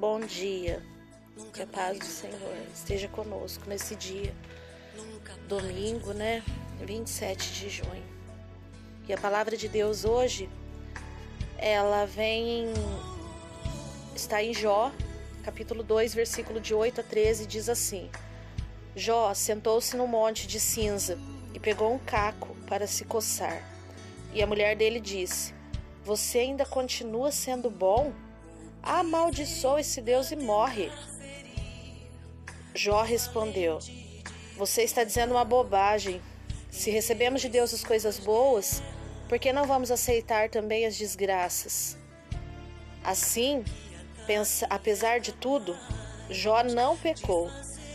Bom dia. Que a paz do Senhor esteja conosco nesse dia, domingo, né? 27 de junho. E a palavra de Deus hoje, ela vem. Está em Jó, capítulo 2, versículo de 8 a 13, diz assim: Jó sentou-se no monte de cinza e pegou um caco para se coçar. E a mulher dele disse: Você ainda continua sendo bom? Amaldiçoa esse Deus e morre. Jó respondeu: Você está dizendo uma bobagem. Se recebemos de Deus as coisas boas, por que não vamos aceitar também as desgraças? Assim, pensa, apesar de tudo, Jó não pecou,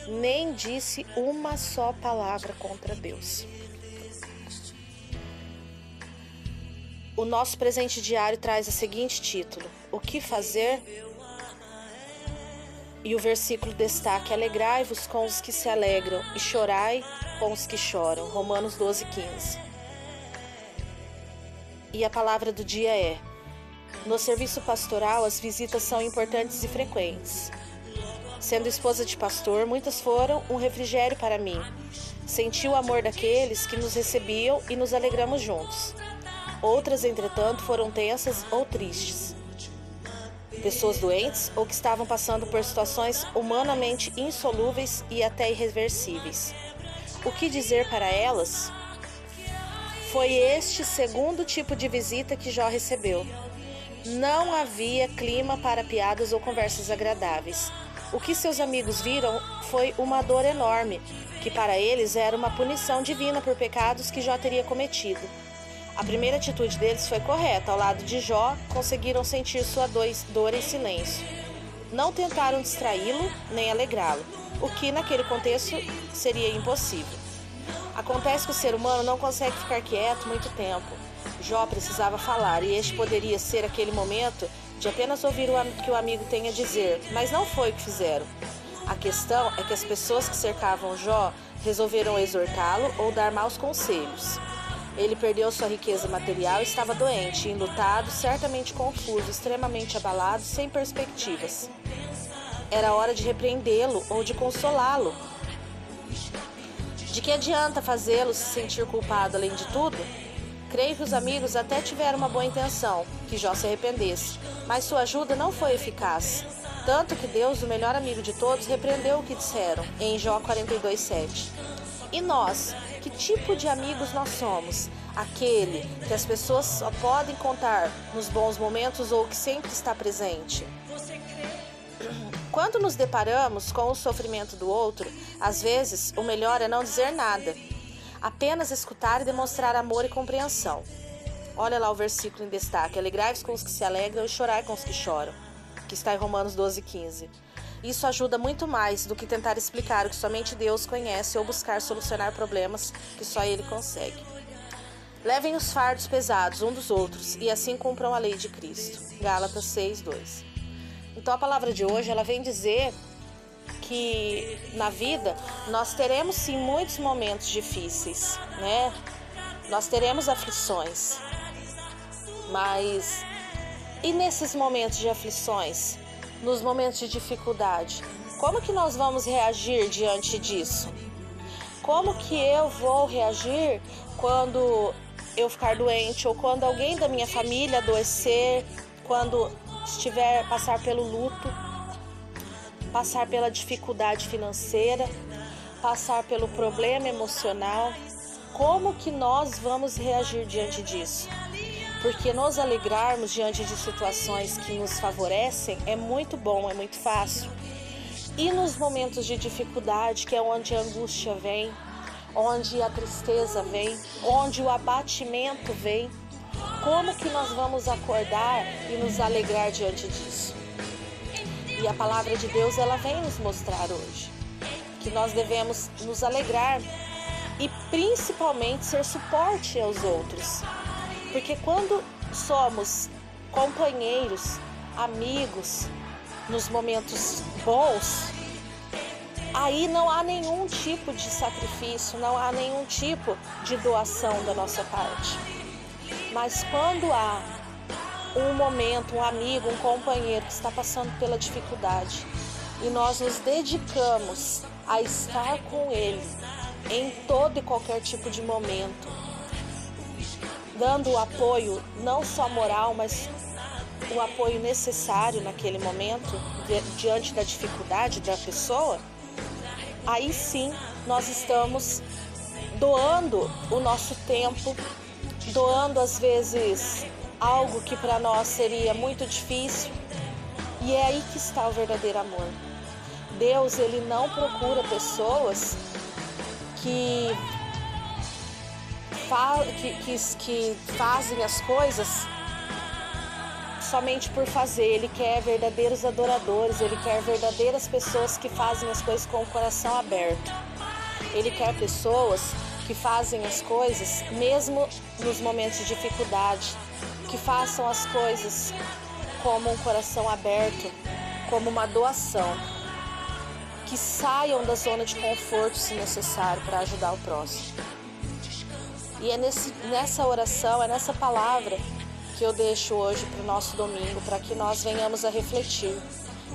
nem disse uma só palavra contra Deus. O nosso presente diário traz o seguinte título: O que fazer? E o versículo destaca: Alegrai-vos com os que se alegram e chorai com os que choram. Romanos 12, 15. E a palavra do dia é: No serviço pastoral, as visitas são importantes e frequentes. Sendo esposa de pastor, muitas foram um refrigério para mim. Senti o amor daqueles que nos recebiam e nos alegramos juntos. Outras, entretanto, foram tensas ou tristes. Pessoas doentes ou que estavam passando por situações humanamente insolúveis e até irreversíveis. O que dizer para elas? Foi este segundo tipo de visita que Jó recebeu. Não havia clima para piadas ou conversas agradáveis. O que seus amigos viram foi uma dor enorme, que para eles era uma punição divina por pecados que Jó teria cometido. A primeira atitude deles foi correta. Ao lado de Jó, conseguiram sentir sua dor em silêncio. Não tentaram distraí-lo nem alegrá-lo, o que naquele contexto seria impossível. Acontece que o ser humano não consegue ficar quieto muito tempo. Jó precisava falar e este poderia ser aquele momento de apenas ouvir o que o amigo tem a dizer, mas não foi o que fizeram. A questão é que as pessoas que cercavam Jó resolveram exortá-lo ou dar maus conselhos. Ele perdeu sua riqueza material estava doente, enlutado, certamente confuso, extremamente abalado, sem perspectivas. Era hora de repreendê-lo ou de consolá-lo. De que adianta fazê-lo se sentir culpado além de tudo? Creio que os amigos até tiveram uma boa intenção, que Jó se arrependesse, mas sua ajuda não foi eficaz. Tanto que Deus, o melhor amigo de todos, repreendeu o que disseram, em Jó 42,7. E nós, que tipo de amigos nós somos? Aquele que as pessoas só podem contar nos bons momentos ou que sempre está presente? Quando nos deparamos com o sofrimento do outro, às vezes o melhor é não dizer nada, apenas escutar e demonstrar amor e compreensão. Olha lá o versículo em destaque: Alegrai-vos com os que se alegram e chorai com os que choram, que está em Romanos 12, 15. Isso ajuda muito mais do que tentar explicar o que somente Deus conhece ou buscar solucionar problemas que só Ele consegue. Levem os fardos pesados um dos outros e assim cumpram a lei de Cristo. Gálatas 6, 2. Então a palavra de hoje ela vem dizer que na vida nós teremos sim muitos momentos difíceis, né? Nós teremos aflições. Mas e nesses momentos de aflições? Nos momentos de dificuldade. Como que nós vamos reagir diante disso? Como que eu vou reagir quando eu ficar doente ou quando alguém da minha família adoecer, quando estiver passar pelo luto, passar pela dificuldade financeira, passar pelo problema emocional? Como que nós vamos reagir diante disso? Porque nos alegrarmos diante de situações que nos favorecem é muito bom, é muito fácil. E nos momentos de dificuldade, que é onde a angústia vem, onde a tristeza vem, onde o abatimento vem, como que nós vamos acordar e nos alegrar diante disso? E a palavra de Deus ela vem nos mostrar hoje que nós devemos nos alegrar e principalmente ser suporte aos outros. Porque quando somos companheiros, amigos, nos momentos bons, aí não há nenhum tipo de sacrifício, não há nenhum tipo de doação da nossa parte. Mas quando há um momento, um amigo, um companheiro que está passando pela dificuldade e nós nos dedicamos a estar com ele em todo e qualquer tipo de momento, dando o apoio não só moral, mas o apoio necessário naquele momento, diante da dificuldade da pessoa, aí sim nós estamos doando o nosso tempo, doando às vezes algo que para nós seria muito difícil. E é aí que está o verdadeiro amor. Deus, ele não procura pessoas que, que, que, que fazem as coisas somente por fazer. Ele quer verdadeiros adoradores, ele quer verdadeiras pessoas que fazem as coisas com o coração aberto. Ele quer pessoas que fazem as coisas mesmo nos momentos de dificuldade, que façam as coisas como um coração aberto, como uma doação, que saiam da zona de conforto se necessário para ajudar o próximo. E é nesse, nessa oração, é nessa palavra que eu deixo hoje para o nosso domingo, para que nós venhamos a refletir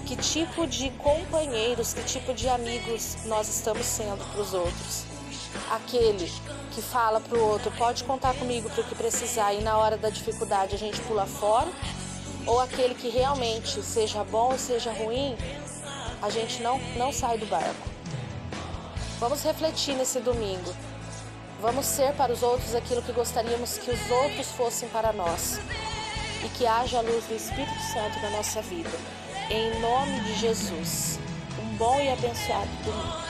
que tipo de companheiros, que tipo de amigos nós estamos sendo para os outros. Aquele que fala para o outro, pode contar comigo para o que precisar e na hora da dificuldade a gente pula fora, ou aquele que realmente seja bom ou seja ruim, a gente não, não sai do barco. Vamos refletir nesse domingo. Vamos ser para os outros aquilo que gostaríamos que os outros fossem para nós. E que haja a luz do Espírito Santo na nossa vida. Em nome de Jesus. Um bom e abençoado domingo.